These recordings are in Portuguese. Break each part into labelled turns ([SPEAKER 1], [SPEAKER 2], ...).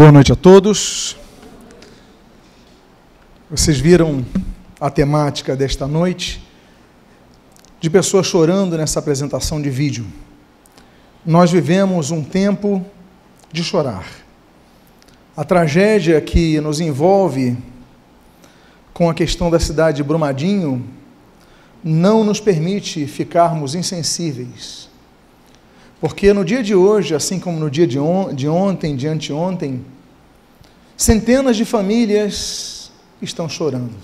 [SPEAKER 1] Boa noite a todos. Vocês viram a temática desta noite de pessoas chorando nessa apresentação de vídeo. Nós vivemos um tempo de chorar. A tragédia que nos envolve com a questão da cidade de Brumadinho não nos permite ficarmos insensíveis porque no dia de hoje, assim como no dia de, on de ontem, de anteontem, centenas de famílias estão chorando.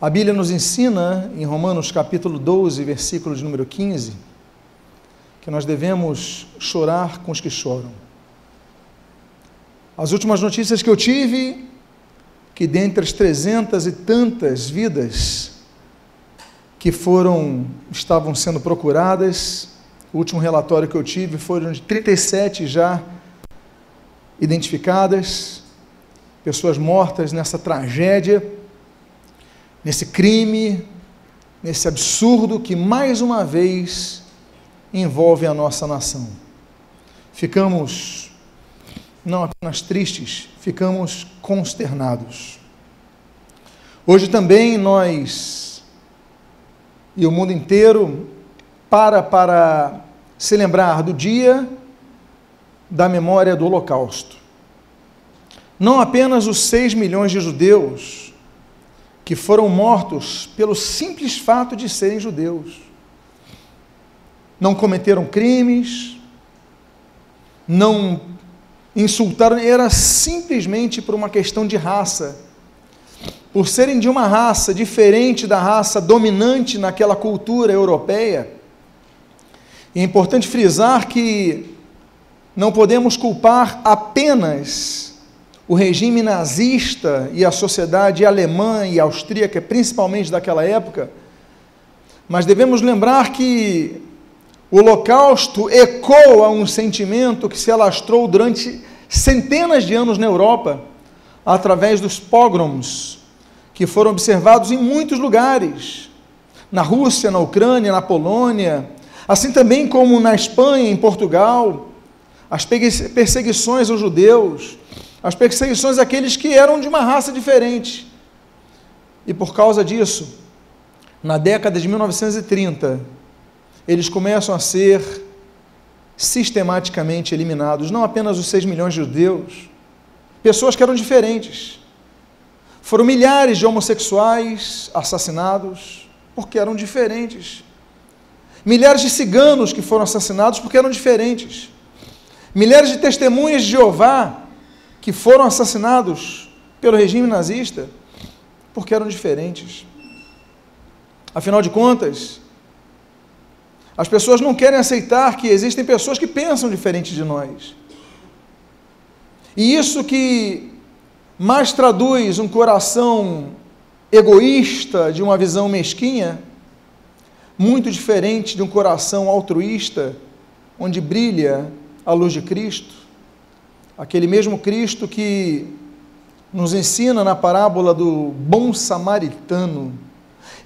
[SPEAKER 1] A Bíblia nos ensina, em Romanos capítulo 12, versículo de número 15, que nós devemos chorar com os que choram. As últimas notícias que eu tive, que dentre as trezentas e tantas vidas que foram estavam sendo procuradas. O último relatório que eu tive foram de 37 já identificadas, pessoas mortas nessa tragédia, nesse crime, nesse absurdo que mais uma vez envolve a nossa nação. Ficamos não apenas tristes, ficamos consternados. Hoje também nós e o mundo inteiro para para se lembrar do dia da memória do Holocausto. Não apenas os seis milhões de judeus que foram mortos pelo simples fato de serem judeus. Não cometeram crimes, não insultaram, era simplesmente por uma questão de raça por serem de uma raça diferente da raça dominante naquela cultura europeia. é importante frisar que não podemos culpar apenas o regime nazista e a sociedade alemã e austríaca, principalmente daquela época, mas devemos lembrar que o Holocausto ecoa um sentimento que se alastrou durante centenas de anos na Europa, através dos pogroms, que foram observados em muitos lugares, na Rússia, na Ucrânia, na Polônia, assim também como na Espanha, em Portugal, as perseguições aos judeus, as perseguições àqueles que eram de uma raça diferente. E por causa disso, na década de 1930, eles começam a ser sistematicamente eliminados, não apenas os 6 milhões de judeus, pessoas que eram diferentes, foram milhares de homossexuais assassinados porque eram diferentes. Milhares de ciganos que foram assassinados porque eram diferentes. Milhares de testemunhas de Jeová que foram assassinados pelo regime nazista porque eram diferentes. Afinal de contas, as pessoas não querem aceitar que existem pessoas que pensam diferente de nós. E isso que mais traduz um coração egoísta de uma visão mesquinha, muito diferente de um coração altruísta, onde brilha a luz de Cristo, aquele mesmo Cristo que nos ensina na parábola do bom samaritano.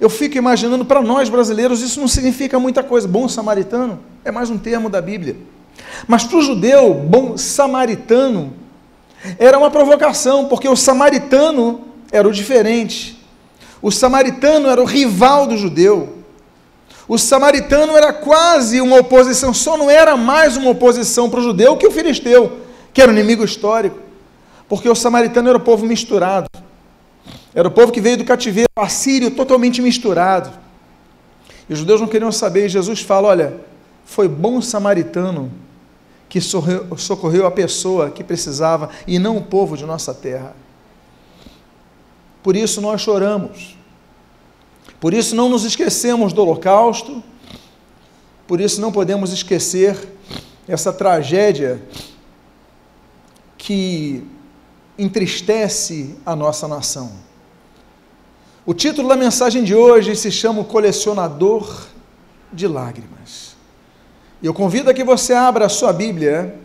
[SPEAKER 1] Eu fico imaginando, para nós brasileiros, isso não significa muita coisa. Bom samaritano é mais um termo da Bíblia. Mas para o judeu, bom samaritano era uma provocação, porque o samaritano era o diferente. O samaritano era o rival do judeu. O samaritano era quase uma oposição, só não era mais uma oposição para o judeu que o filisteu, que era o inimigo histórico. Porque o samaritano era o povo misturado. Era o povo que veio do cativeiro assírio totalmente misturado. E os judeus não queriam saber, e Jesus fala: olha, foi bom samaritano que socorreu a pessoa que precisava e não o povo de nossa terra. Por isso nós choramos. Por isso não nos esquecemos do Holocausto. Por isso não podemos esquecer essa tragédia que entristece a nossa nação. O título da mensagem de hoje se chama O Colecionador de Lágrimas. E eu convido a que você abra a sua Bíblia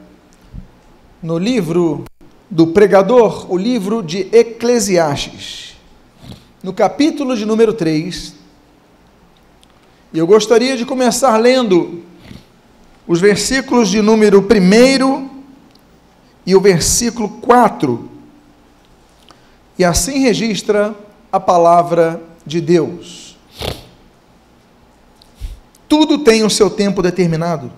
[SPEAKER 1] no livro do pregador, o livro de Eclesiastes, no capítulo de número 3. E eu gostaria de começar lendo os versículos de número 1 e o versículo 4. E assim registra a palavra de Deus. Tudo tem o seu tempo determinado.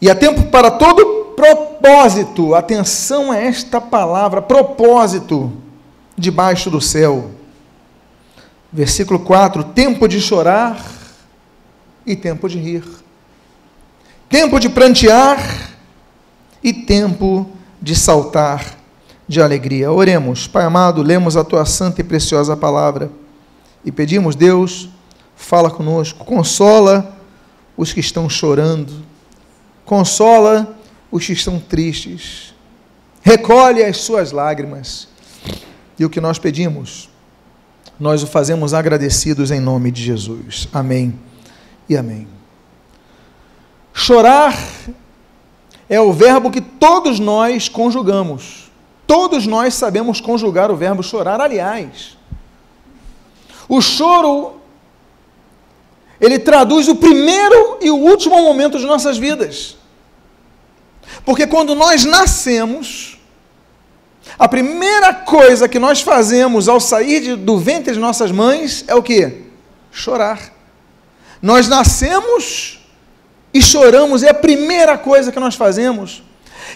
[SPEAKER 1] E há tempo para todo propósito. Atenção a esta palavra, propósito, debaixo do céu. Versículo 4: tempo de chorar e tempo de rir, tempo de prantear e tempo de saltar de alegria. Oremos, Pai amado, lemos a tua santa e preciosa palavra e pedimos, Deus, fala conosco, consola os que estão chorando, consola os que estão tristes, recolhe as suas lágrimas. E o que nós pedimos, nós o fazemos agradecidos em nome de Jesus. Amém e amém. Chorar é o verbo que todos nós conjugamos. Todos nós sabemos conjugar o verbo chorar. Aliás, o choro ele traduz o primeiro e o último momento de nossas vidas. Porque quando nós nascemos, a primeira coisa que nós fazemos ao sair de, do ventre de nossas mães é o que? Chorar. Nós nascemos e choramos, é a primeira coisa que nós fazemos.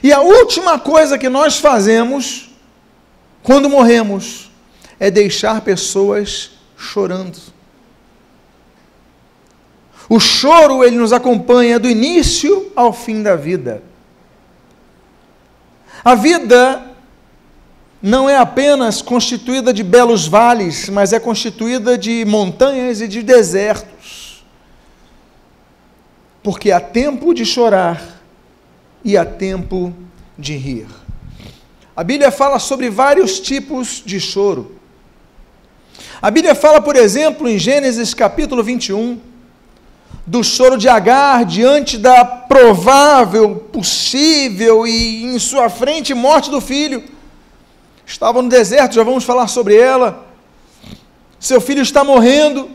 [SPEAKER 1] E a última coisa que nós fazemos quando morremos é deixar pessoas chorando. O choro ele nos acompanha do início ao fim da vida. A vida não é apenas constituída de belos vales, mas é constituída de montanhas e de desertos. Porque há tempo de chorar e há tempo de rir. A Bíblia fala sobre vários tipos de choro. A Bíblia fala, por exemplo, em Gênesis capítulo 21, do choro de Agar diante da provável, possível e em sua frente morte do filho. Estava no deserto, já vamos falar sobre ela. Seu filho está morrendo.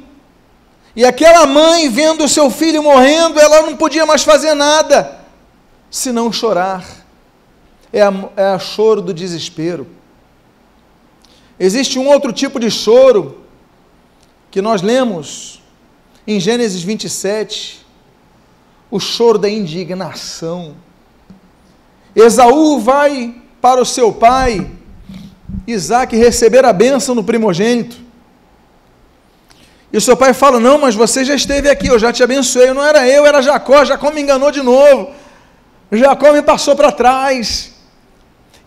[SPEAKER 1] E aquela mãe, vendo o seu filho morrendo, ela não podia mais fazer nada senão chorar. É a, é a choro do desespero. Existe um outro tipo de choro que nós lemos em Gênesis 27, o choro da indignação. Esaú vai para o seu pai, Isaac, receber a bênção no primogênito. E o seu pai fala: Não, mas você já esteve aqui, eu já te abençoei. Não era eu, era Jacó. Jacó me enganou de novo. Jacó me passou para trás.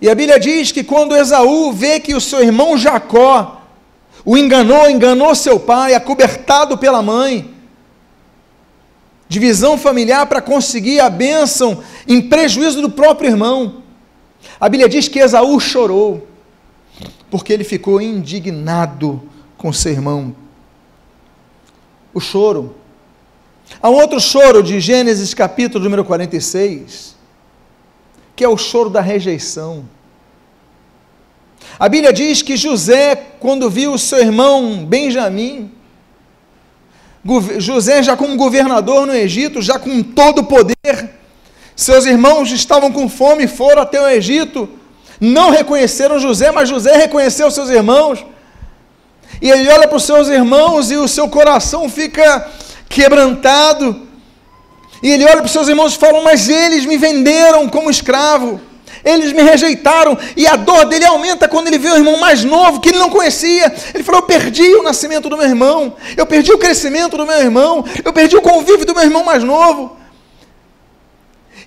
[SPEAKER 1] E a Bíblia diz que quando Esaú vê que o seu irmão Jacó o enganou, enganou seu pai, acobertado pela mãe, divisão familiar para conseguir a bênção em prejuízo do próprio irmão. A Bíblia diz que Esaú chorou, porque ele ficou indignado com seu irmão. O choro. Há um outro choro de Gênesis capítulo número 46, que é o choro da rejeição. A Bíblia diz que José, quando viu o seu irmão Benjamim, José já como governador no Egito, já com todo o poder, seus irmãos estavam com fome, foram até o Egito, não reconheceram José, mas José reconheceu seus irmãos, e ele olha para os seus irmãos e o seu coração fica quebrantado, e ele olha para os seus irmãos e fala: Mas eles me venderam como escravo, eles me rejeitaram, e a dor dele aumenta quando ele vê o irmão mais novo, que ele não conhecia. Ele falou: Eu perdi o nascimento do meu irmão, eu perdi o crescimento do meu irmão, eu perdi o convívio do meu irmão mais novo.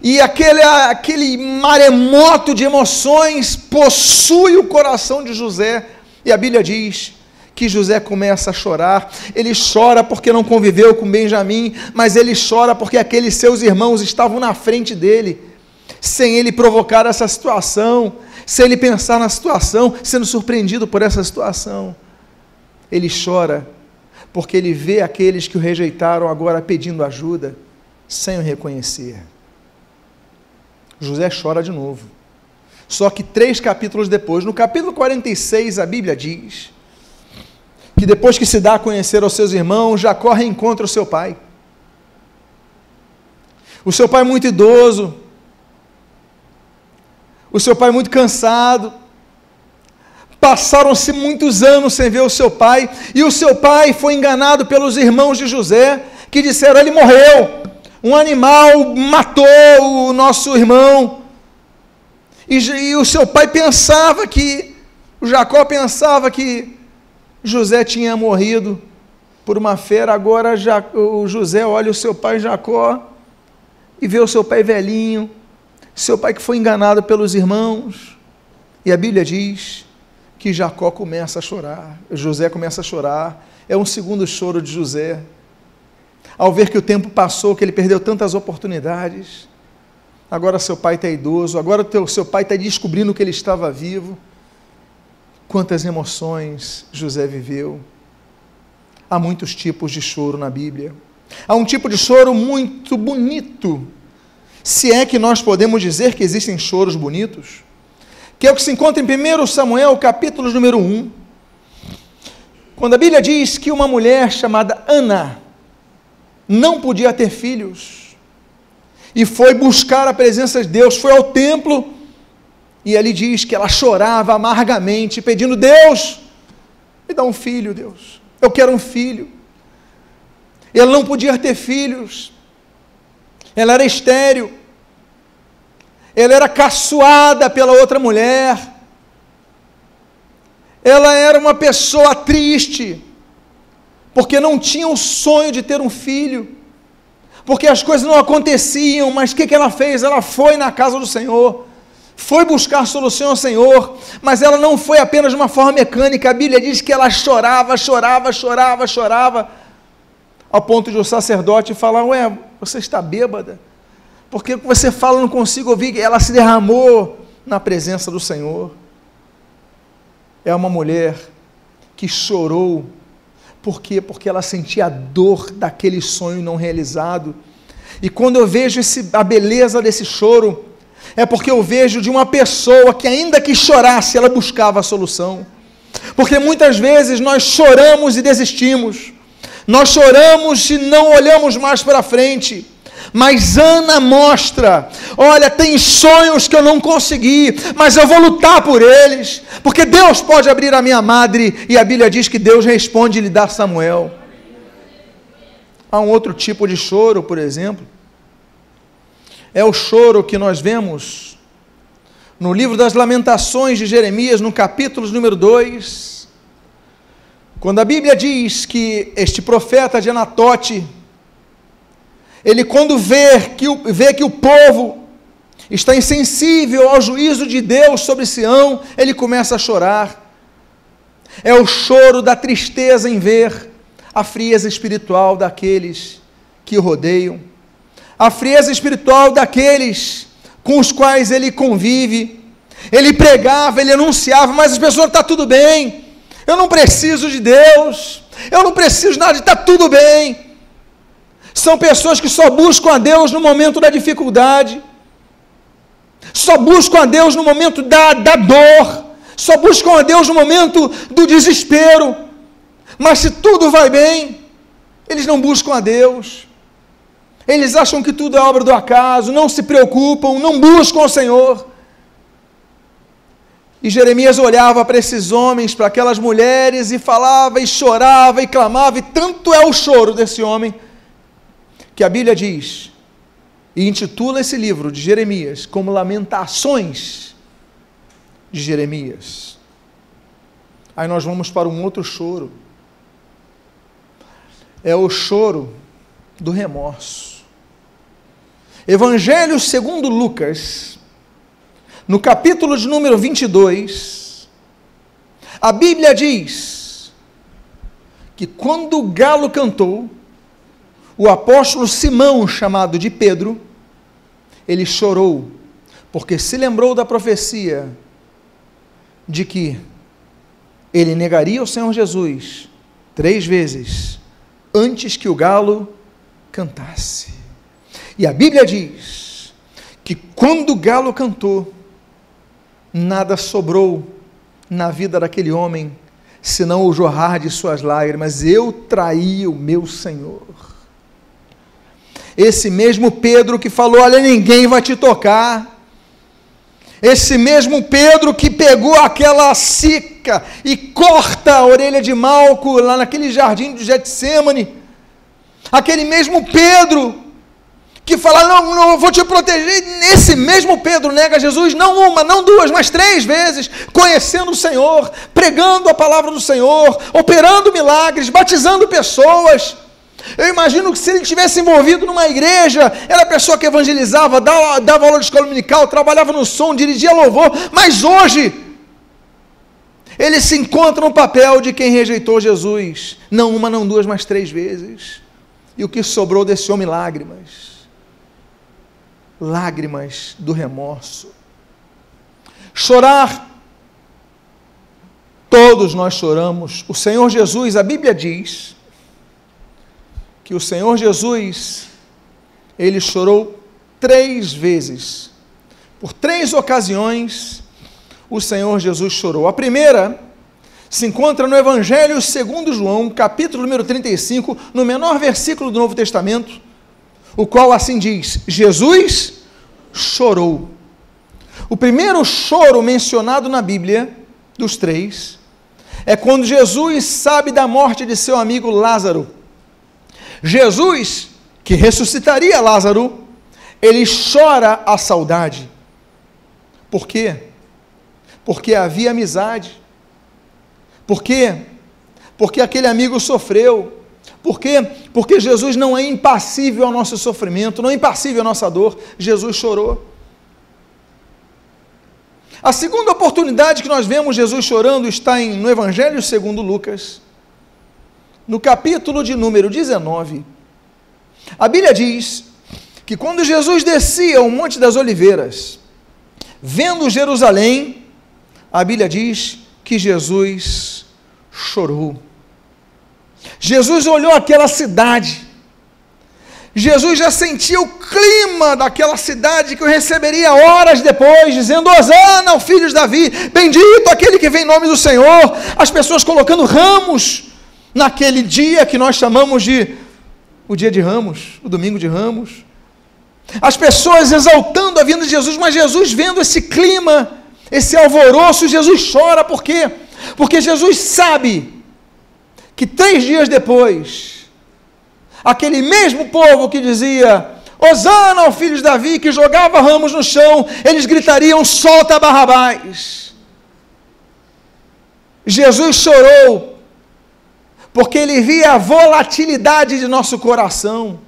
[SPEAKER 1] E aquele, aquele maremoto de emoções possui o coração de José, e a Bíblia diz que José começa a chorar. Ele chora porque não conviveu com Benjamim, mas ele chora porque aqueles seus irmãos estavam na frente dele, sem ele provocar essa situação, sem ele pensar na situação, sendo surpreendido por essa situação. Ele chora porque ele vê aqueles que o rejeitaram agora pedindo ajuda, sem o reconhecer. José chora de novo. Só que três capítulos depois, no capítulo 46, a Bíblia diz que depois que se dá a conhecer aos seus irmãos, Jacó reencontra o seu pai. O seu pai muito idoso, o seu pai muito cansado. Passaram-se muitos anos sem ver o seu pai, e o seu pai foi enganado pelos irmãos de José, que disseram: ele morreu, um animal matou o nosso irmão. E, e o seu pai pensava que, o Jacó pensava que José tinha morrido por uma fera, agora o José olha o seu pai Jacó e vê o seu pai velhinho, seu pai que foi enganado pelos irmãos. E a Bíblia diz que Jacó começa a chorar, José começa a chorar. É um segundo choro de José. Ao ver que o tempo passou, que ele perdeu tantas oportunidades, agora seu pai está idoso, agora o seu pai está descobrindo que ele estava vivo. Quantas emoções José viveu. Há muitos tipos de choro na Bíblia. Há um tipo de choro muito bonito, se é que nós podemos dizer que existem choros bonitos, que é o que se encontra em 1 Samuel, capítulo número 1, quando a Bíblia diz que uma mulher chamada Ana não podia ter filhos. E foi buscar a presença de Deus, foi ao templo e ali diz que ela chorava amargamente, pedindo: Deus, me dá um filho, Deus, eu quero um filho. Ela não podia ter filhos, ela era estéril, ela era caçoada pela outra mulher, ela era uma pessoa triste, porque não tinha o sonho de ter um filho, porque as coisas não aconteciam, mas o que, que ela fez? Ela foi na casa do Senhor, foi buscar solução ao Senhor, mas ela não foi apenas de uma forma mecânica, a Bíblia diz que ela chorava, chorava, chorava, chorava, ao ponto de o sacerdote falar: Ué, você está bêbada? Porque você fala, não consigo ouvir. Ela se derramou na presença do Senhor. É uma mulher que chorou. Por quê? Porque ela sentia a dor daquele sonho não realizado. E quando eu vejo esse, a beleza desse choro, é porque eu vejo de uma pessoa que, ainda que chorasse, ela buscava a solução. Porque muitas vezes nós choramos e desistimos, nós choramos e não olhamos mais para frente. Mas Ana mostra: olha, tem sonhos que eu não consegui, mas eu vou lutar por eles, porque Deus pode abrir a minha madre, e a Bíblia diz que Deus responde e lhe dá Samuel. Há um outro tipo de choro, por exemplo, é o choro que nós vemos no livro das Lamentações de Jeremias, no capítulo número 2 quando a Bíblia diz que este profeta de Anatote, ele quando vê que, o, vê que o povo está insensível ao juízo de Deus sobre Sião, ele começa a chorar. É o choro da tristeza em ver a frieza espiritual daqueles que o rodeiam, a frieza espiritual daqueles com os quais ele convive. Ele pregava, ele anunciava, mas as pessoas está tudo bem eu não preciso de Deus, eu não preciso de nada, está tudo bem. São pessoas que só buscam a Deus no momento da dificuldade, só buscam a Deus no momento da, da dor, só buscam a Deus no momento do desespero. Mas se tudo vai bem, eles não buscam a Deus. Eles acham que tudo é obra do acaso, não se preocupam, não buscam o Senhor. E Jeremias olhava para esses homens, para aquelas mulheres, e falava, e chorava, e clamava, e tanto é o choro desse homem, que a Bíblia diz, e intitula esse livro de Jeremias como Lamentações de Jeremias. Aí nós vamos para um outro choro. É o choro do remorso. Evangelho segundo Lucas, no capítulo de número 22, a Bíblia diz que quando o galo cantou, o apóstolo Simão, chamado de Pedro, ele chorou, porque se lembrou da profecia de que ele negaria o Senhor Jesus três vezes antes que o galo cantasse. E a Bíblia diz que quando o galo cantou, nada sobrou na vida daquele homem, senão o jorrar de suas lágrimas. Eu traí o meu Senhor. Esse mesmo Pedro que falou: Olha, ninguém vai te tocar. Esse mesmo Pedro que pegou aquela sica e corta a orelha de Malco lá naquele jardim de Getsemane. Aquele mesmo Pedro que fala, não, não, eu vou te proteger. Esse mesmo Pedro nega Jesus, não uma, não duas, mas três vezes, conhecendo o Senhor, pregando a palavra do Senhor, operando milagres, batizando pessoas. Eu imagino que se ele tivesse envolvido numa igreja, era a pessoa que evangelizava, dava, dava aula de escola dominical, trabalhava no som, dirigia louvor, mas hoje, ele se encontra no papel de quem rejeitou Jesus, não uma, não duas, mas três vezes. E o que sobrou desse homem? Lágrimas. Lágrimas do remorso. Chorar, todos nós choramos. O Senhor Jesus, a Bíblia diz, que o Senhor Jesus, ele chorou três vezes. Por três ocasiões, o Senhor Jesus chorou. A primeira se encontra no Evangelho segundo João, capítulo número 35, no menor versículo do Novo Testamento, o qual assim diz: Jesus chorou. O primeiro choro mencionado na Bíblia, dos três, é quando Jesus sabe da morte de seu amigo Lázaro. Jesus, que ressuscitaria Lázaro, ele chora a saudade. Por quê? Porque havia amizade. Por quê? Porque aquele amigo sofreu. Por quê? Porque Jesus não é impassível ao nosso sofrimento, não é impassível à nossa dor. Jesus chorou. A segunda oportunidade que nós vemos Jesus chorando está em, no Evangelho segundo Lucas, no capítulo de número 19, a Bíblia diz que quando Jesus descia o Monte das Oliveiras, vendo Jerusalém, a Bíblia diz que Jesus chorou. Jesus olhou aquela cidade. Jesus já sentia o clima daquela cidade que o receberia horas depois, dizendo: Osana ao filho de Davi, bendito aquele que vem em nome do Senhor. As pessoas colocando ramos naquele dia que nós chamamos de o dia de Ramos, o domingo de Ramos. As pessoas exaltando a vinda de Jesus, mas Jesus vendo esse clima, esse alvoroço, Jesus chora, por quê? Porque Jesus sabe que três dias depois, aquele mesmo povo que dizia, Osana ao filho de Davi, que jogava ramos no chão, eles gritariam: solta Barrabás. Jesus chorou porque ele via a volatilidade de nosso coração.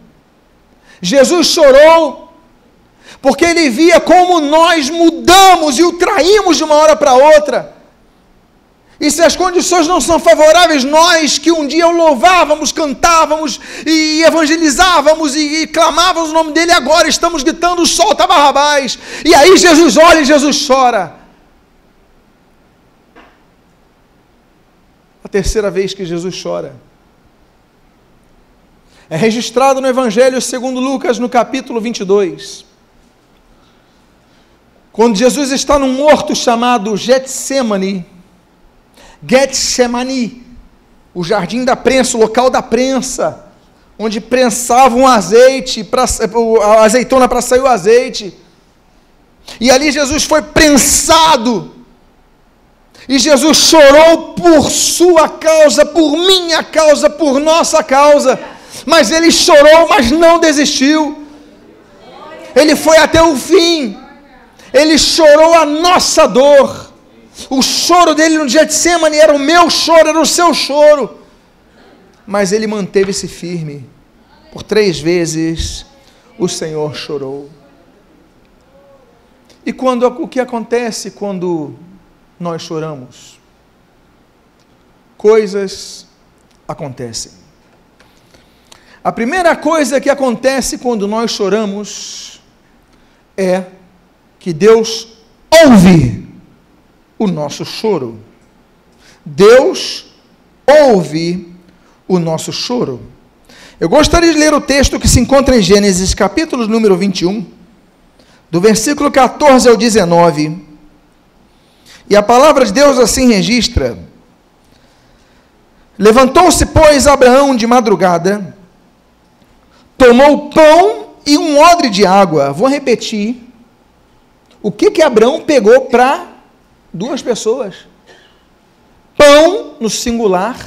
[SPEAKER 1] Jesus chorou, porque ele via como nós mudamos e o traímos de uma hora para outra. E se as condições não são favoráveis, nós que um dia o louvávamos, cantávamos e evangelizávamos e, e clamávamos o nome dele, agora estamos gritando: solta Barrabás. E aí Jesus olha e Jesus chora. Terceira vez que Jesus chora. É registrado no Evangelho segundo Lucas, no capítulo 22. Quando Jesus está num horto chamado Getsemane, Getsemani, o jardim da prensa, o local da prensa, onde prensavam azeite, pra, a azeitona para sair o azeite. E ali Jesus foi prensado e Jesus chorou por sua causa, por minha causa, por nossa causa. Mas ele chorou, mas não desistiu. Ele foi até o fim. Ele chorou a nossa dor. O choro dele no dia de semana era o meu choro, era o seu choro. Mas ele manteve-se firme. Por três vezes o Senhor chorou. E quando o que acontece quando nós choramos. Coisas acontecem. A primeira coisa que acontece quando nós choramos é que Deus ouve o nosso choro. Deus ouve o nosso choro. Eu gostaria de ler o texto que se encontra em Gênesis, capítulo número 21, do versículo 14 ao 19 e a palavra de Deus assim registra: Levantou-se, pois, Abraão de madrugada, tomou pão e um odre de água. Vou repetir. O que que Abraão pegou para duas pessoas? Pão no singular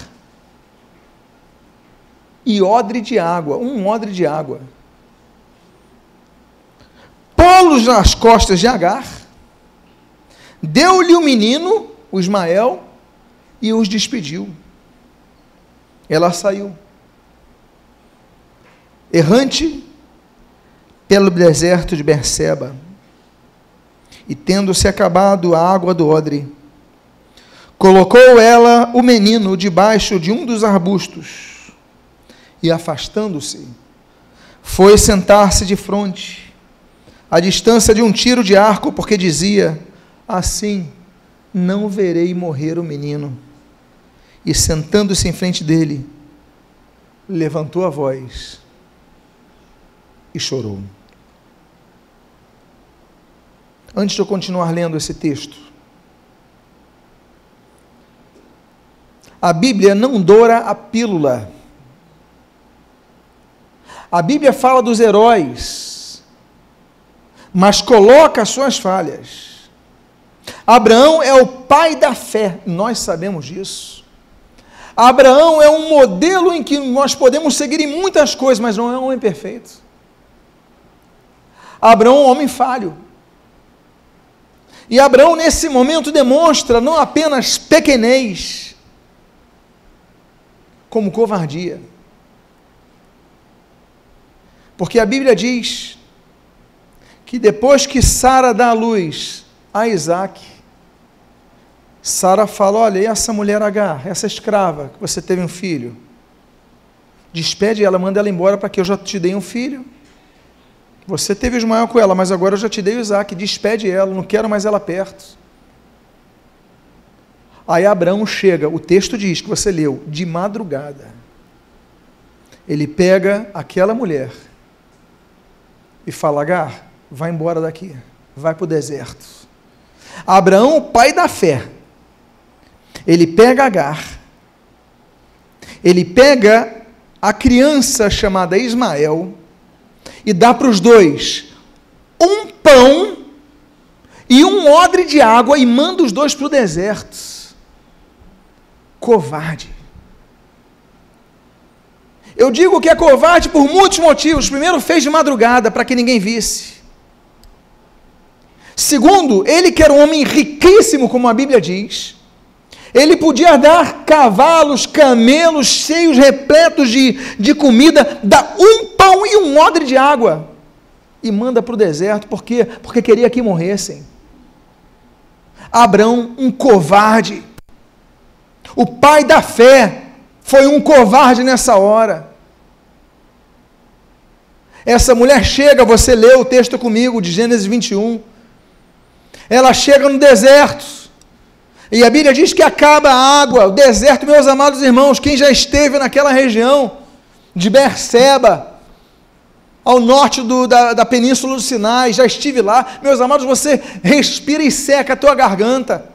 [SPEAKER 1] e odre de água, um odre de água. Pô-los nas costas de Agar, deu-lhe o menino, o Ismael, e os despediu. Ela saiu. Errante pelo deserto de Berseba, e tendo-se acabado a água do odre, colocou ela o menino debaixo de um dos arbustos, e afastando-se, foi sentar-se de frente, à distância de um tiro de arco, porque dizia: Assim não verei morrer o menino e sentando-se em frente dele, levantou a voz e chorou. Antes de eu continuar lendo esse texto, a Bíblia não doura a pílula. A Bíblia fala dos heróis, mas coloca as suas falhas. Abraão é o pai da fé, nós sabemos disso. Abraão é um modelo em que nós podemos seguir em muitas coisas, mas não é um homem perfeito. Abraão é um homem falho. E Abraão, nesse momento, demonstra não apenas pequenez, como covardia. Porque a Bíblia diz que depois que Sara dá a luz a Isaac, Sara fala: Olha, e essa mulher Agar, essa escrava, que você teve um filho? Despede ela, manda ela embora para que eu já te dei um filho. Você teve Ismael com ela, mas agora eu já te dei o Isaac. Despede ela, não quero mais ela perto. Aí Abraão chega, o texto diz que você leu, de madrugada. Ele pega aquela mulher e fala: Agar, vai embora daqui, vai para o deserto. Abraão, o pai da fé, ele pega Agar, ele pega a criança chamada Ismael e dá para os dois um pão e um odre de água e manda os dois para o deserto. Covarde. Eu digo que é covarde por muitos motivos. Primeiro, fez de madrugada para que ninguém visse. Segundo, ele que era um homem riquíssimo, como a Bíblia diz, ele podia dar cavalos, camelos cheios, repletos de, de comida, dá um pão e um odre de água. E manda para o deserto, por quê? Porque queria que morressem. Abraão, um covarde. O pai da fé foi um covarde nessa hora. Essa mulher chega, você leu o texto comigo de Gênesis 21. Ela chega no deserto e a Bíblia diz que acaba a água, o deserto, meus amados irmãos, quem já esteve naquela região de Berseba, ao norte do, da, da península do Sinai, já estive lá, meus amados, você respira e seca a tua garganta.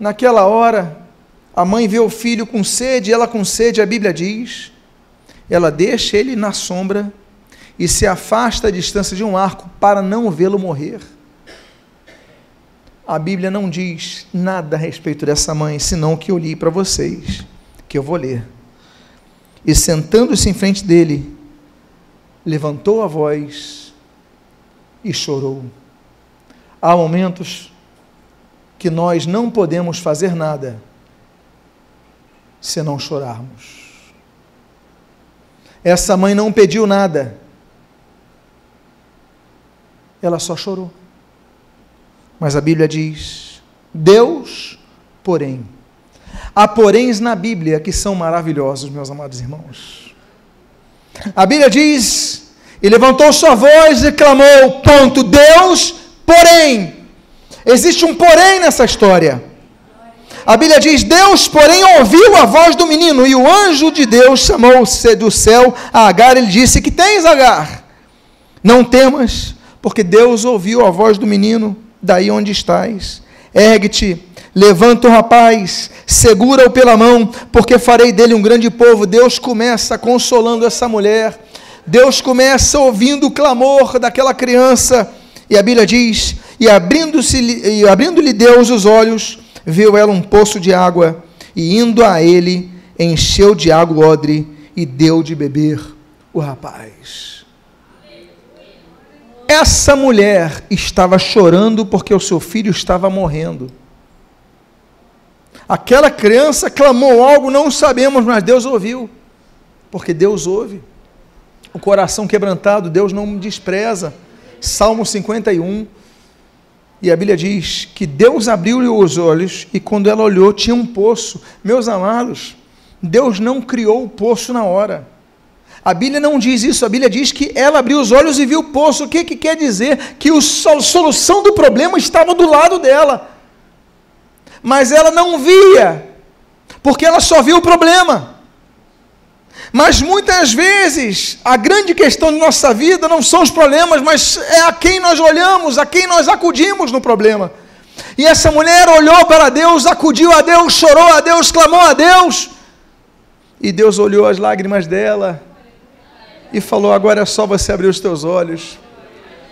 [SPEAKER 1] Naquela hora, a mãe vê o filho com sede, ela com sede, a Bíblia diz, ela deixa ele na sombra e se afasta à distância de um arco para não vê-lo morrer a Bíblia não diz nada a respeito dessa mãe, senão o que eu li para vocês, que eu vou ler. E sentando-se em frente dele, levantou a voz e chorou. Há momentos que nós não podemos fazer nada se não chorarmos. Essa mãe não pediu nada, ela só chorou. Mas a Bíblia diz: Deus, porém. Há poréns na Bíblia que são maravilhosos, meus amados irmãos. A Bíblia diz: E levantou sua voz e clamou, ponto, Deus, porém. Existe um porém nessa história. A Bíblia diz: Deus, porém, ouviu a voz do menino, e o anjo de Deus chamou do céu a Agar. Ele disse: Que tens, Agar? Não temas, porque Deus ouviu a voz do menino daí onde estás. Ergue-te, levanta o rapaz, segura-o pela mão, porque farei dele um grande povo. Deus começa consolando essa mulher. Deus começa ouvindo o clamor daquela criança E a Bíblia diz: E abrindo-lhe abrindo Deus os olhos, viu ela um poço de água, e indo a ele, encheu de água o odre e deu de beber o rapaz. Essa mulher estava chorando porque o seu filho estava morrendo. Aquela criança clamou algo, não sabemos, mas Deus ouviu, porque Deus ouve. O coração quebrantado, Deus não despreza. Salmo 51. E a Bíblia diz que Deus abriu-lhe os olhos e quando ela olhou tinha um poço. Meus amados, Deus não criou o poço na hora. A Bíblia não diz isso, a Bíblia diz que ela abriu os olhos e viu o poço. O que, que quer dizer? Que a solução do problema estava do lado dela. Mas ela não via, porque ela só viu o problema. Mas muitas vezes a grande questão de nossa vida não são os problemas, mas é a quem nós olhamos, a quem nós acudimos no problema. E essa mulher olhou para Deus, acudiu a Deus, chorou a Deus, clamou a Deus. E Deus olhou as lágrimas dela e falou: Agora é só você abrir os teus olhos,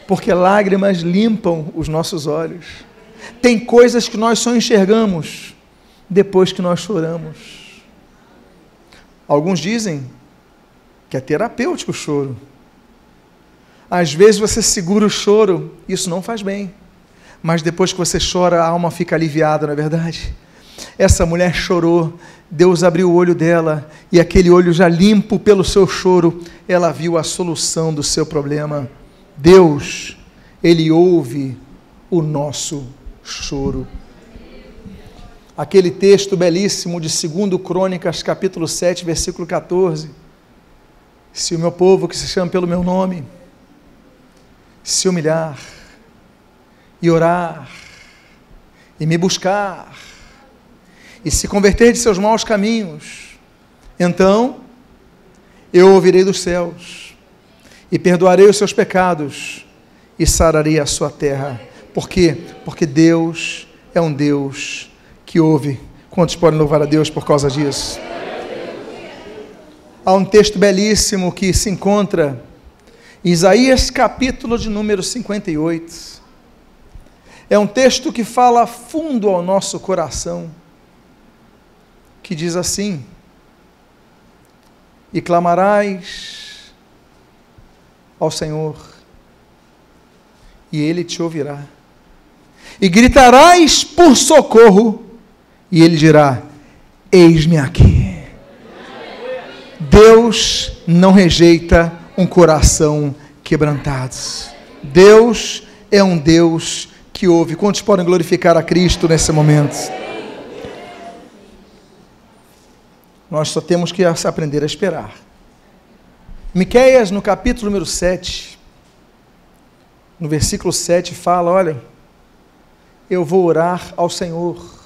[SPEAKER 1] porque lágrimas limpam os nossos olhos. Tem coisas que nós só enxergamos depois que nós choramos. Alguns dizem que é terapêutico o choro. Às vezes você segura o choro, isso não faz bem. Mas depois que você chora, a alma fica aliviada, não é verdade? Essa mulher chorou, Deus abriu o olho dela, e aquele olho já limpo pelo seu choro, ela viu a solução do seu problema. Deus, Ele ouve o nosso choro. Aquele texto belíssimo de 2 Crônicas, capítulo 7, versículo 14. Se o meu povo, que se chama pelo meu nome, se humilhar e orar e me buscar e se converter de seus maus caminhos, então eu ouvirei dos céus e perdoarei os seus pecados e sararei a sua terra. Por quê? Porque Deus é um Deus que ouve. Quantos podem louvar a Deus por causa disso? Há um texto belíssimo que se encontra Isaías capítulo de número 58. É um texto que fala fundo ao nosso coração que diz assim: E clamarás ao Senhor, e Ele te ouvirá. E gritarás por socorro, e Ele dirá: Eis-me aqui. Deus não rejeita um coração quebrantado. Deus é um Deus que ouve. Quantos podem glorificar a Cristo nesse momento? Nós só temos que aprender a esperar. Miqueias, no capítulo número 7, no versículo 7, fala: Olha, eu vou orar ao Senhor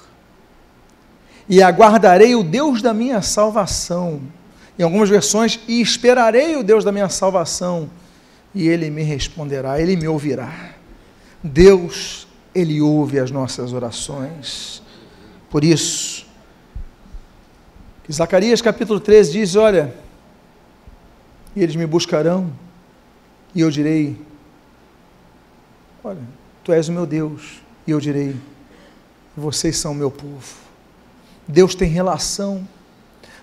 [SPEAKER 1] e aguardarei o Deus da minha salvação. Em algumas versões, e esperarei o Deus da minha salvação, e ele me responderá, ele me ouvirá. Deus, ele ouve as nossas orações. Por isso, que Zacarias capítulo 13 diz: Olha, e eles me buscarão, e eu direi: Olha, tu és o meu Deus, e eu direi: Vocês são o meu povo. Deus tem relação,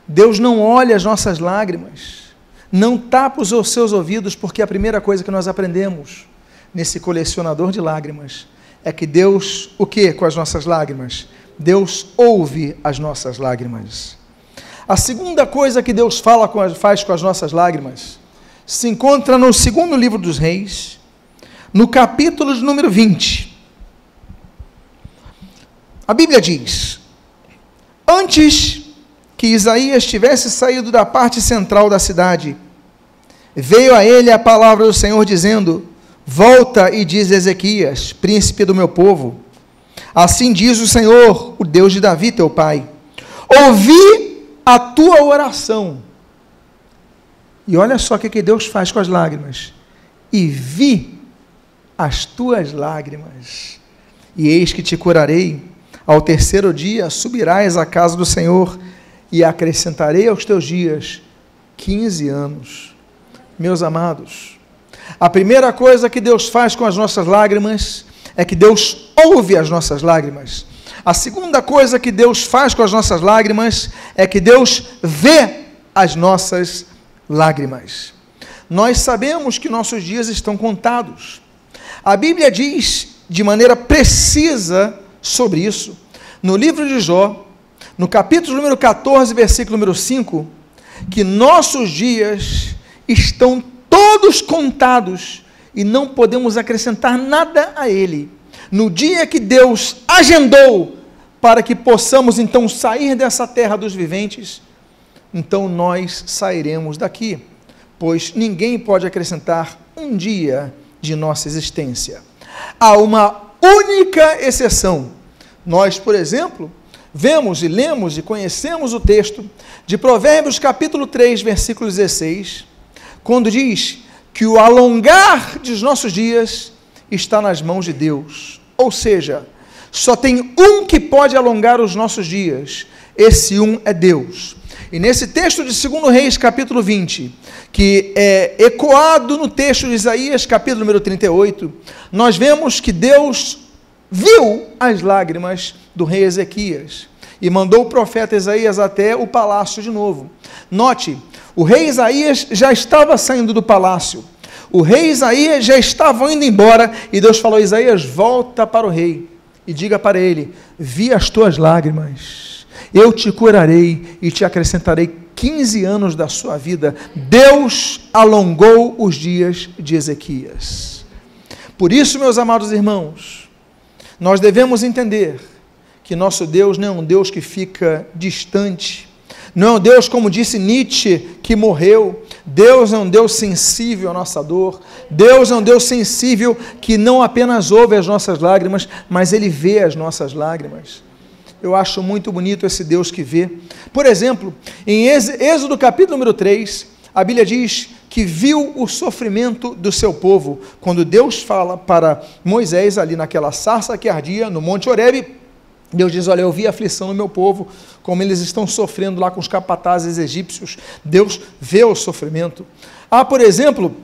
[SPEAKER 1] Deus não olha as nossas lágrimas, não tapa os seus ouvidos, porque a primeira coisa que nós aprendemos nesse colecionador de lágrimas é que Deus, o que com as nossas lágrimas? Deus ouve as nossas lágrimas. A segunda coisa que Deus fala com as, faz com as nossas lágrimas se encontra no segundo livro dos Reis, no capítulo de número 20. A Bíblia diz: Antes que Isaías tivesse saído da parte central da cidade, veio a ele a palavra do Senhor dizendo: Volta e diz Ezequias, príncipe do meu povo. Assim diz o Senhor, o Deus de Davi, teu pai: Ouvi a tua oração. E olha só o que Deus faz com as lágrimas. E vi as tuas lágrimas, e eis que te curarei. Ao terceiro dia subirás à casa do Senhor, e acrescentarei aos teus dias quinze anos. Meus amados, A primeira coisa que Deus faz com as nossas lágrimas é que Deus ouve as nossas lágrimas. A segunda coisa que Deus faz com as nossas lágrimas é que Deus vê as nossas lágrimas. Nós sabemos que nossos dias estão contados. A Bíblia diz de maneira precisa sobre isso. No livro de Jó, no capítulo número 14, versículo número 5, que nossos dias estão todos contados e não podemos acrescentar nada a ele. No dia que Deus agendou para que possamos então sair dessa terra dos viventes, então nós sairemos daqui, pois ninguém pode acrescentar um dia de nossa existência. Há uma única exceção. Nós, por exemplo, vemos e lemos e conhecemos o texto de Provérbios capítulo 3, versículo 16, quando diz que o alongar dos nossos dias está nas mãos de Deus. Ou seja, só tem um que pode alongar os nossos dias. Esse um é Deus. E nesse texto de 2 Reis, capítulo 20, que é ecoado no texto de Isaías, capítulo número 38, nós vemos que Deus viu as lágrimas do rei Ezequias e mandou o profeta Isaías até o palácio de novo. Note, o rei Isaías já estava saindo do palácio. O rei Isaías já estava indo embora e Deus falou: Isaías, volta para o rei e diga para ele: Vi as tuas lágrimas eu te curarei e te acrescentarei 15 anos da sua vida. Deus alongou os dias de Ezequias. Por isso, meus amados irmãos, nós devemos entender que nosso Deus não é um Deus que fica distante, não é um Deus, como disse Nietzsche, que morreu. Deus é um Deus sensível à nossa dor. Deus é um Deus sensível que não apenas ouve as nossas lágrimas, mas Ele vê as nossas lágrimas. Eu acho muito bonito esse Deus que vê. Por exemplo, em Êxodo capítulo número 3, a Bíblia diz que viu o sofrimento do seu povo. Quando Deus fala para Moisés ali naquela sarça que ardia no Monte Horebe, Deus diz: Olha, eu vi a aflição do meu povo, como eles estão sofrendo lá com os capatazes egípcios. Deus vê o sofrimento. Há, por exemplo,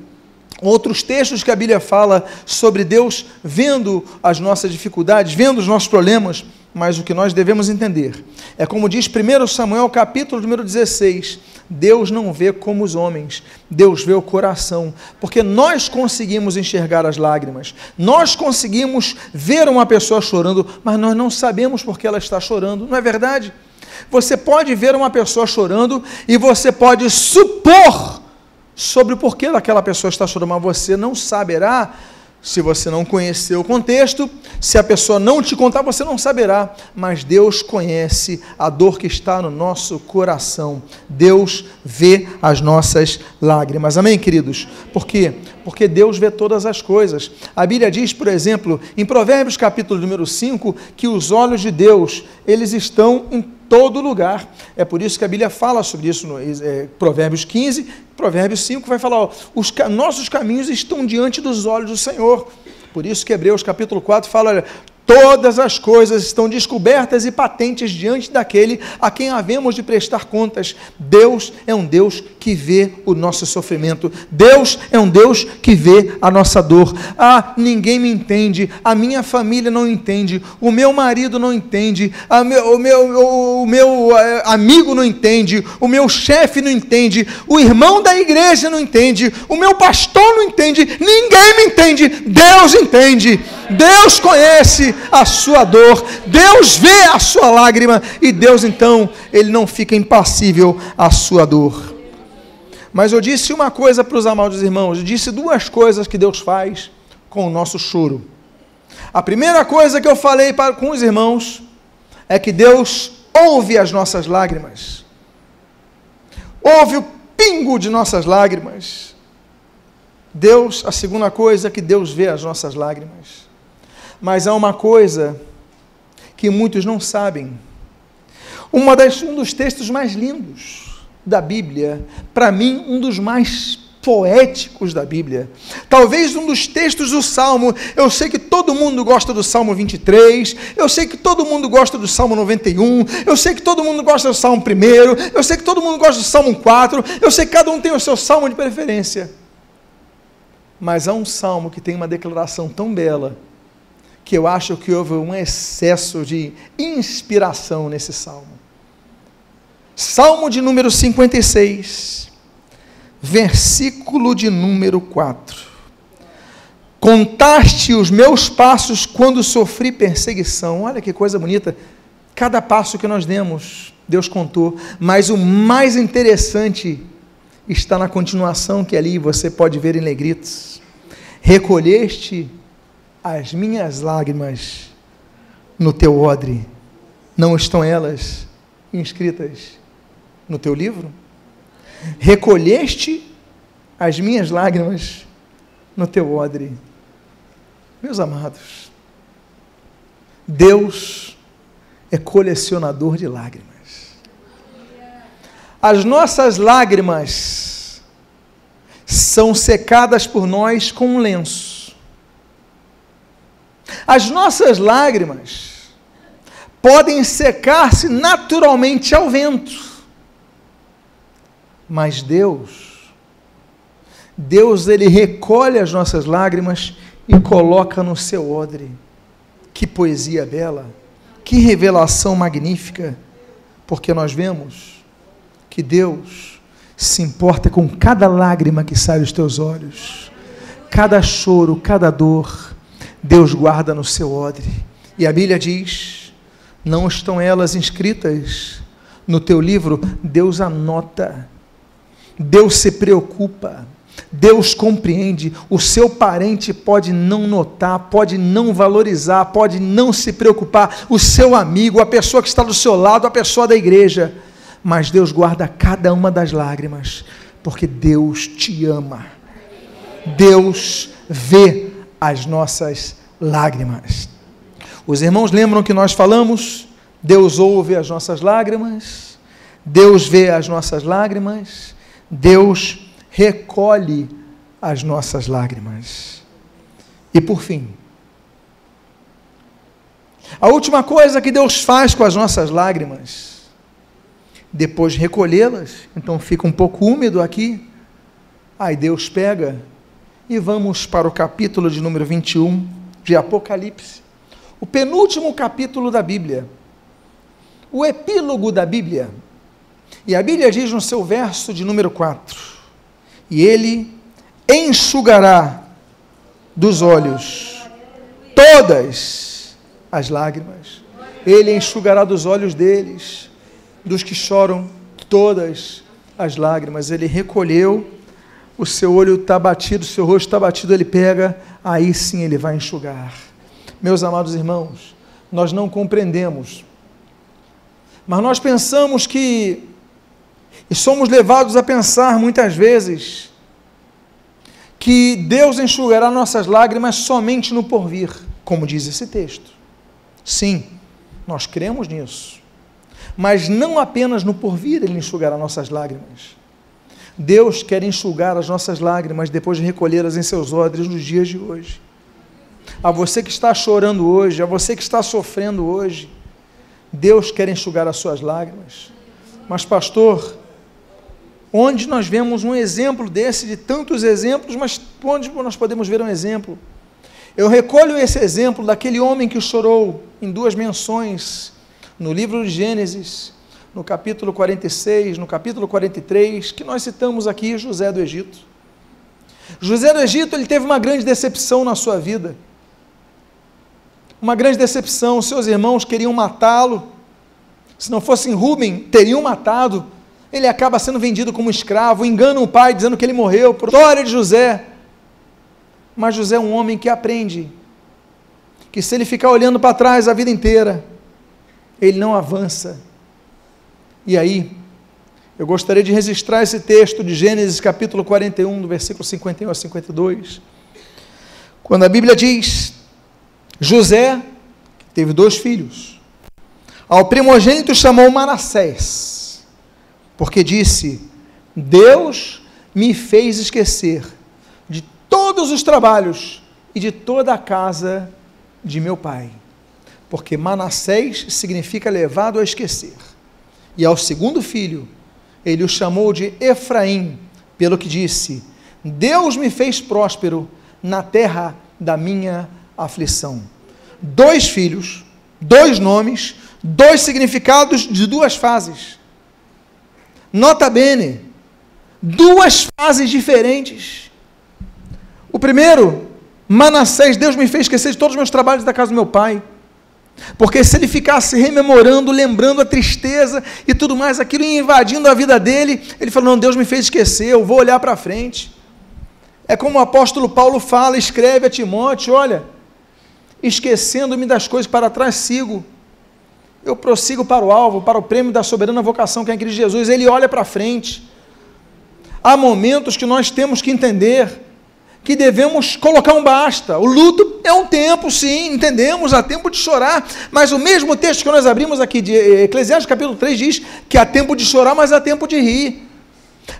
[SPEAKER 1] outros textos que a Bíblia fala sobre Deus vendo as nossas dificuldades, vendo os nossos problemas mas o que nós devemos entender é como diz 1 Samuel capítulo número 16, Deus não vê como os homens, Deus vê o coração, porque nós conseguimos enxergar as lágrimas, nós conseguimos ver uma pessoa chorando, mas nós não sabemos por que ela está chorando, não é verdade? Você pode ver uma pessoa chorando e você pode supor sobre o porquê daquela pessoa está chorando, mas você não saberá se você não conhecer o contexto, se a pessoa não te contar, você não saberá. Mas Deus conhece a dor que está no nosso coração. Deus vê as nossas lágrimas. Amém, queridos? Por quê? Porque Deus vê todas as coisas. A Bíblia diz, por exemplo, em Provérbios capítulo número 5, que os olhos de Deus, eles estão em todo lugar. É por isso que a Bíblia fala sobre isso no é, Provérbios 15, Provérbios 5 vai falar: ó, os nossos caminhos estão diante dos olhos do Senhor. Por isso que Hebreus capítulo 4 fala: olha, Todas as coisas estão descobertas e patentes diante daquele a quem havemos de prestar contas. Deus é um Deus que vê o nosso sofrimento. Deus é um Deus que vê a nossa dor. Ah, ninguém me entende, a minha família não entende, o meu marido não entende, meu, o meu, o meu eh, amigo não entende, o meu chefe não entende, o irmão da igreja não entende, o meu pastor não entende, ninguém me entende. Deus entende. Deus conhece a sua dor, Deus vê a sua lágrima e Deus então, ele não fica impassível à sua dor. Mas eu disse uma coisa para os amados irmãos, eu disse duas coisas que Deus faz com o nosso choro. A primeira coisa que eu falei para, com os irmãos é que Deus ouve as nossas lágrimas, ouve o pingo de nossas lágrimas. Deus, a segunda coisa é que Deus vê as nossas lágrimas. Mas há uma coisa que muitos não sabem. Uma das, um dos textos mais lindos da Bíblia, para mim, um dos mais poéticos da Bíblia. Talvez um dos textos do Salmo, eu sei que todo mundo gosta do Salmo 23, eu sei que todo mundo gosta do Salmo 91, eu sei que todo mundo gosta do Salmo 1, eu sei que todo mundo gosta do Salmo 4, eu sei que cada um tem o seu salmo de preferência. Mas há um salmo que tem uma declaração tão bela que eu acho que houve um excesso de inspiração nesse salmo. Salmo de número 56, versículo de número 4. Contaste os meus passos quando sofri perseguição. Olha que coisa bonita. Cada passo que nós demos, Deus contou. Mas o mais interessante está na continuação que ali você pode ver em negritos. Recolheste as minhas lágrimas no teu odre. Não estão elas inscritas no teu livro? Recolheste as minhas lágrimas no teu odre. Meus amados, Deus é colecionador de lágrimas. As nossas lágrimas são secadas por nós com um lenço. As nossas lágrimas podem secar-se naturalmente ao vento. Mas Deus, Deus ele recolhe as nossas lágrimas e coloca no seu odre. Que poesia bela, que revelação magnífica, porque nós vemos que Deus se importa com cada lágrima que sai dos teus olhos, cada choro, cada dor, Deus guarda no seu odre. E a Bíblia diz: não estão elas inscritas no teu livro, Deus anota Deus se preocupa, Deus compreende. O seu parente pode não notar, pode não valorizar, pode não se preocupar. O seu amigo, a pessoa que está do seu lado, a pessoa da igreja. Mas Deus guarda cada uma das lágrimas, porque Deus te ama. Deus vê as nossas lágrimas. Os irmãos lembram que nós falamos? Deus ouve as nossas lágrimas, Deus vê as nossas lágrimas Deus recolhe as nossas lágrimas. E por fim, a última coisa que Deus faz com as nossas lágrimas, depois de recolhê-las, então fica um pouco úmido aqui, aí Deus pega e vamos para o capítulo de número 21 de Apocalipse, o penúltimo capítulo da Bíblia, o epílogo da Bíblia. E a Bíblia diz no seu verso de número 4: E ele enxugará dos olhos todas as lágrimas. Ele enxugará dos olhos deles, dos que choram, todas as lágrimas. Ele recolheu, o seu olho está batido, o seu rosto está batido, ele pega, aí sim ele vai enxugar. Meus amados irmãos, nós não compreendemos, mas nós pensamos que e somos levados a pensar muitas vezes que Deus enxugará nossas lágrimas somente no porvir, como diz esse texto. Sim, nós cremos nisso. Mas não apenas no porvir Ele enxugará nossas lágrimas. Deus quer enxugar as nossas lágrimas depois de recolhê-las em seus odres nos dias de hoje. A você que está chorando hoje, a você que está sofrendo hoje, Deus quer enxugar as suas lágrimas. Mas, pastor, onde nós vemos um exemplo desse, de tantos exemplos, mas onde nós podemos ver um exemplo? Eu recolho esse exemplo daquele homem que chorou em duas menções, no livro de Gênesis, no capítulo 46, no capítulo 43, que nós citamos aqui, José do Egito. José do Egito, ele teve uma grande decepção na sua vida. Uma grande decepção, seus irmãos queriam matá-lo. Se não fossem Rubem, teriam matado ele acaba sendo vendido como escravo, engana o pai dizendo que ele morreu. História de José. Mas José é um homem que aprende que se ele ficar olhando para trás a vida inteira, ele não avança. E aí, eu gostaria de registrar esse texto de Gênesis capítulo 41, do versículo 51 a 52. Quando a Bíblia diz: José teve dois filhos. Ao primogênito chamou Manassés porque disse: Deus me fez esquecer de todos os trabalhos e de toda a casa de meu pai. Porque Manassés significa levado a esquecer. E ao segundo filho, ele o chamou de Efraim, pelo que disse: Deus me fez próspero na terra da minha aflição. Dois filhos, dois nomes, dois significados de duas fases. Nota bene, duas fases diferentes. O primeiro, Manassés, Deus me fez esquecer de todos os meus trabalhos da casa do meu pai. Porque se ele ficasse rememorando, lembrando a tristeza e tudo mais, aquilo invadindo a vida dele, ele falou: Não, Deus me fez esquecer, eu vou olhar para frente. É como o apóstolo Paulo fala, escreve a Timóteo: Olha, esquecendo-me das coisas para trás, sigo. Eu prossigo para o alvo, para o prêmio da soberana vocação que é em Cristo Jesus. Ele olha para frente. Há momentos que nós temos que entender que devemos colocar um basta. O luto é um tempo, sim, entendemos, há tempo de chorar, mas o mesmo texto que nós abrimos aqui de Eclesiastes capítulo 3 diz que há tempo de chorar, mas há tempo de rir.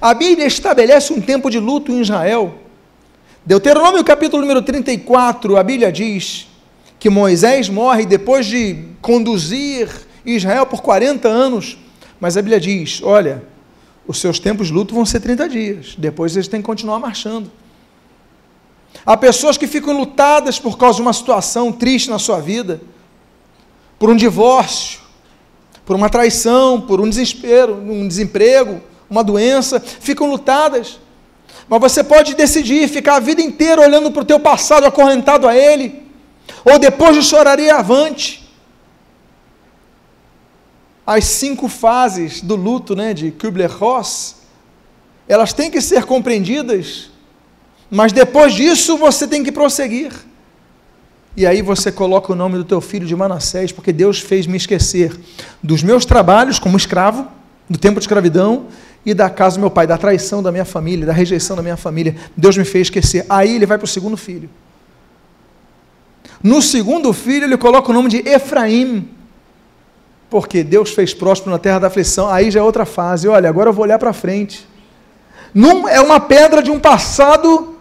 [SPEAKER 1] A Bíblia estabelece um tempo de luto em Israel. Deuteronômio capítulo número 34, a Bíblia diz que Moisés morre depois de conduzir Israel por 40 anos, mas a Bíblia diz: olha, os seus tempos de luto vão ser 30 dias, depois eles têm que continuar marchando. Há pessoas que ficam lutadas por causa de uma situação triste na sua vida, por um divórcio, por uma traição, por um desespero, um desemprego, uma doença, ficam lutadas. Mas você pode decidir ficar a vida inteira olhando para o teu passado acorrentado a ele, ou depois de choraria avante. As cinco fases do luto né, de Kübler-Ross, elas têm que ser compreendidas mas depois disso você tem que prosseguir. E aí você coloca o nome do teu filho de Manassés, porque Deus fez me esquecer dos meus trabalhos como escravo, do tempo de escravidão, e da casa do meu pai, da traição da minha família, da rejeição da minha família. Deus me fez esquecer. Aí ele vai para o segundo filho. No segundo filho, ele coloca o nome de Efraim, porque Deus fez próspero na terra da aflição. Aí já é outra fase. Olha, agora eu vou olhar para frente. Não é uma pedra de um passado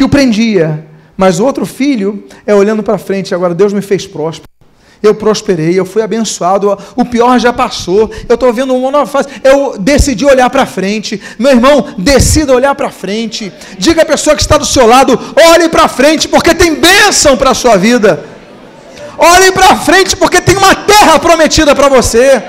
[SPEAKER 1] que o prendia. Mas o outro filho é olhando para frente, agora Deus me fez próspero. Eu prosperei, eu fui abençoado, o pior já passou, eu estou vendo uma nova fase. Eu decidi olhar para frente. Meu irmão, decida olhar para frente. Diga à pessoa que está do seu lado: olhe para frente, porque tem bênção para a sua vida. Olhe para frente, porque tem uma terra prometida para você.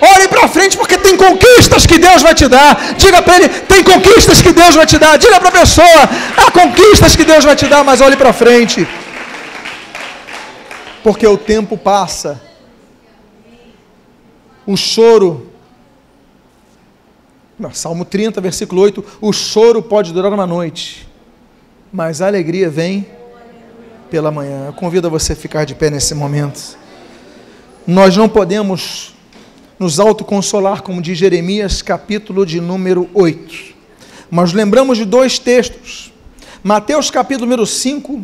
[SPEAKER 1] Olhe para frente porque tem conquistas que Deus vai te dar. Diga para ele: tem conquistas que Deus vai te dar. Diga para a pessoa: há conquistas que Deus vai te dar, mas olhe para frente. Porque o tempo passa. O choro. Salmo 30, versículo 8: O choro pode durar uma noite, mas a alegria vem pela manhã. Eu convido você a ficar de pé nesse momento. Nós não podemos nos autoconsolar, como diz Jeremias, capítulo de número 8. Mas lembramos de dois textos. Mateus, capítulo número 5,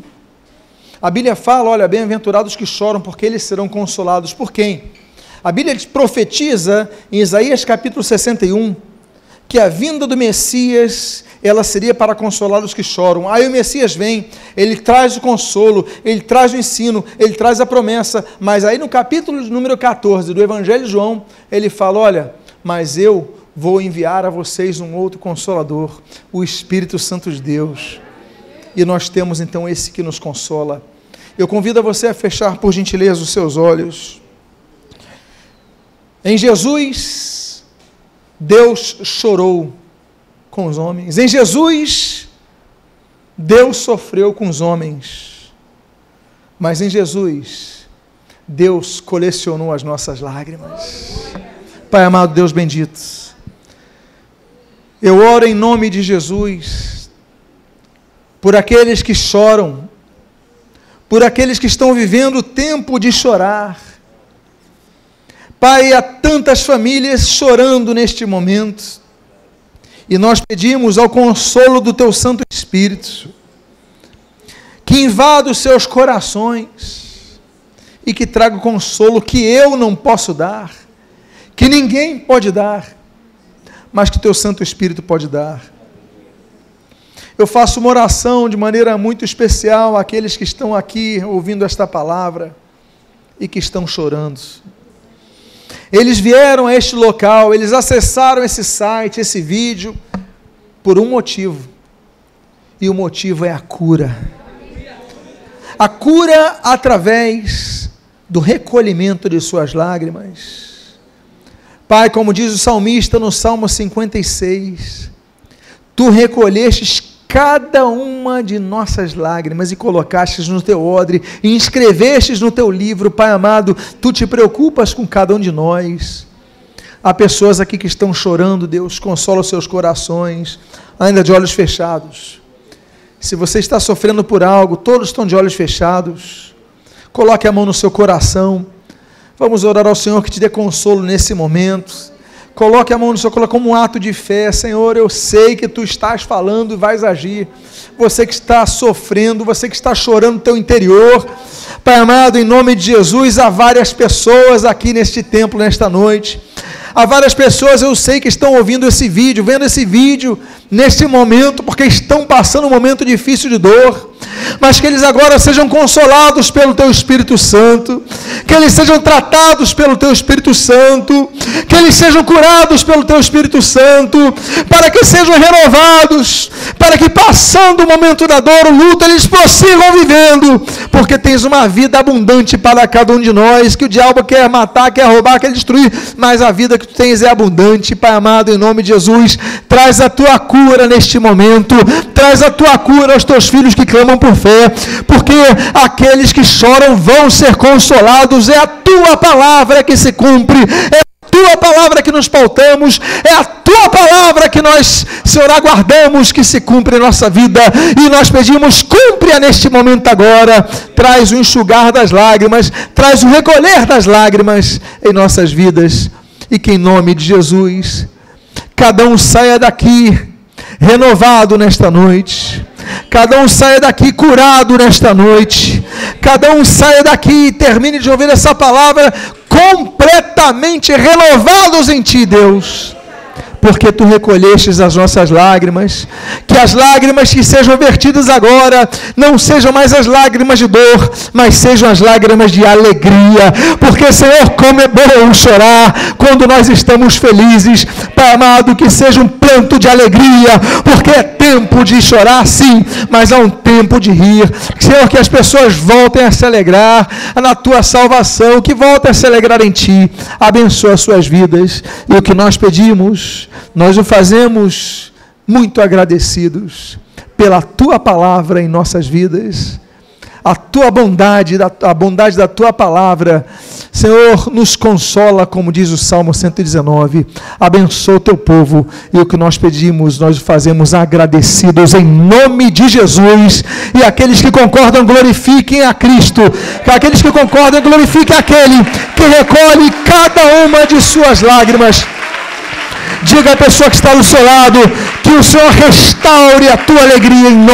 [SPEAKER 1] a Bíblia fala: olha, bem-aventurados que choram, porque eles serão consolados. Por quem? A Bíblia profetiza em Isaías capítulo 61 que a vinda do Messias ela seria para consolar os que choram. Aí o Messias vem, ele traz o consolo, ele traz o ensino, ele traz a promessa, mas aí no capítulo número 14 do Evangelho de João, ele fala: Olha, mas eu vou enviar a vocês um outro consolador, o Espírito Santo de Deus. E nós temos então esse que nos consola. Eu convido a você a fechar, por gentileza, os seus olhos. Em Jesus, Deus chorou com os homens. Em Jesus, Deus sofreu com os homens. Mas em Jesus, Deus colecionou as nossas lágrimas. Pai amado, Deus bendito, eu oro em nome de Jesus por aqueles que choram, por aqueles que estão vivendo o tempo de chorar. Pai, há tantas famílias chorando neste momento e nós pedimos ao consolo do teu Santo Espírito, que invada os seus corações e que traga o consolo que eu não posso dar, que ninguém pode dar, mas que teu Santo Espírito pode dar. Eu faço uma oração de maneira muito especial àqueles que estão aqui ouvindo esta palavra e que estão chorando. Eles vieram a este local, eles acessaram esse site, esse vídeo, por um motivo: e o motivo é a cura. A cura através do recolhimento de suas lágrimas. Pai, como diz o salmista no Salmo 56, tu recolhestes cada uma de nossas lágrimas e colocastes no teu odre e inscrevestes no teu livro, Pai amado, tu te preocupas com cada um de nós. Há pessoas aqui que estão chorando, Deus, consola os seus corações, ainda de olhos fechados. Se você está sofrendo por algo, todos estão de olhos fechados. Coloque a mão no seu coração. Vamos orar ao Senhor que te dê consolo nesse momento. Coloque a mão no seu coração como um ato de fé. Senhor, eu sei que tu estás falando e vais agir. Você que está sofrendo, você que está chorando no teu interior. Pai amado, em nome de Jesus, há várias pessoas aqui neste templo nesta noite. Há várias pessoas, eu sei, que estão ouvindo esse vídeo, vendo esse vídeo neste momento, porque estão passando um momento difícil de dor. Mas que eles agora sejam consolados pelo Teu Espírito Santo, que eles sejam tratados pelo Teu Espírito Santo, que eles sejam curados pelo Teu Espírito Santo, para que sejam renovados, para que passando o momento da dor, o luto, eles prossigam vivendo, porque tens uma vida abundante para cada um de nós, que o diabo quer matar, quer roubar, quer destruir, mas a vida que tu tens é abundante, Pai amado, em nome de Jesus, traz a tua cura neste momento, traz a tua cura aos teus filhos que clamam por fé, porque aqueles que choram vão ser consolados, é a tua palavra que se cumpre, é a tua palavra que nos pautamos, é a tua palavra que nós, Senhor, aguardamos que se cumpre em nossa vida, e nós pedimos, cumpre-a neste momento agora, traz o enxugar das lágrimas, traz o recolher das lágrimas em nossas vidas, e que em nome de Jesus, cada um saia daqui renovado nesta noite Cada um saia daqui curado nesta noite. Cada um saia daqui e termine de ouvir essa palavra completamente renovados em Ti, Deus porque tu recolhestes as nossas lágrimas, que as lágrimas que sejam vertidas agora não sejam mais as lágrimas de dor, mas sejam as lágrimas de alegria, porque Senhor, como é bom chorar quando nós estamos felizes, Pai amado, que seja um planto de alegria, porque é tempo de chorar sim, mas há um tempo de rir, Senhor, que as pessoas voltem a se alegrar na tua salvação, que voltem a se alegrar em ti, abençoa as suas vidas, e o que nós pedimos, nós o fazemos muito agradecidos pela tua palavra em nossas vidas, a tua bondade, a bondade da tua palavra, Senhor, nos consola, como diz o Salmo 119, abençoa o teu povo e o que nós pedimos, nós o fazemos agradecidos em nome de Jesus. E aqueles que concordam, glorifiquem a Cristo, aqueles que concordam, glorifiquem aquele que recolhe cada uma de suas lágrimas Diga à pessoa que está do seu lado que o Senhor restaure a tua alegria em nome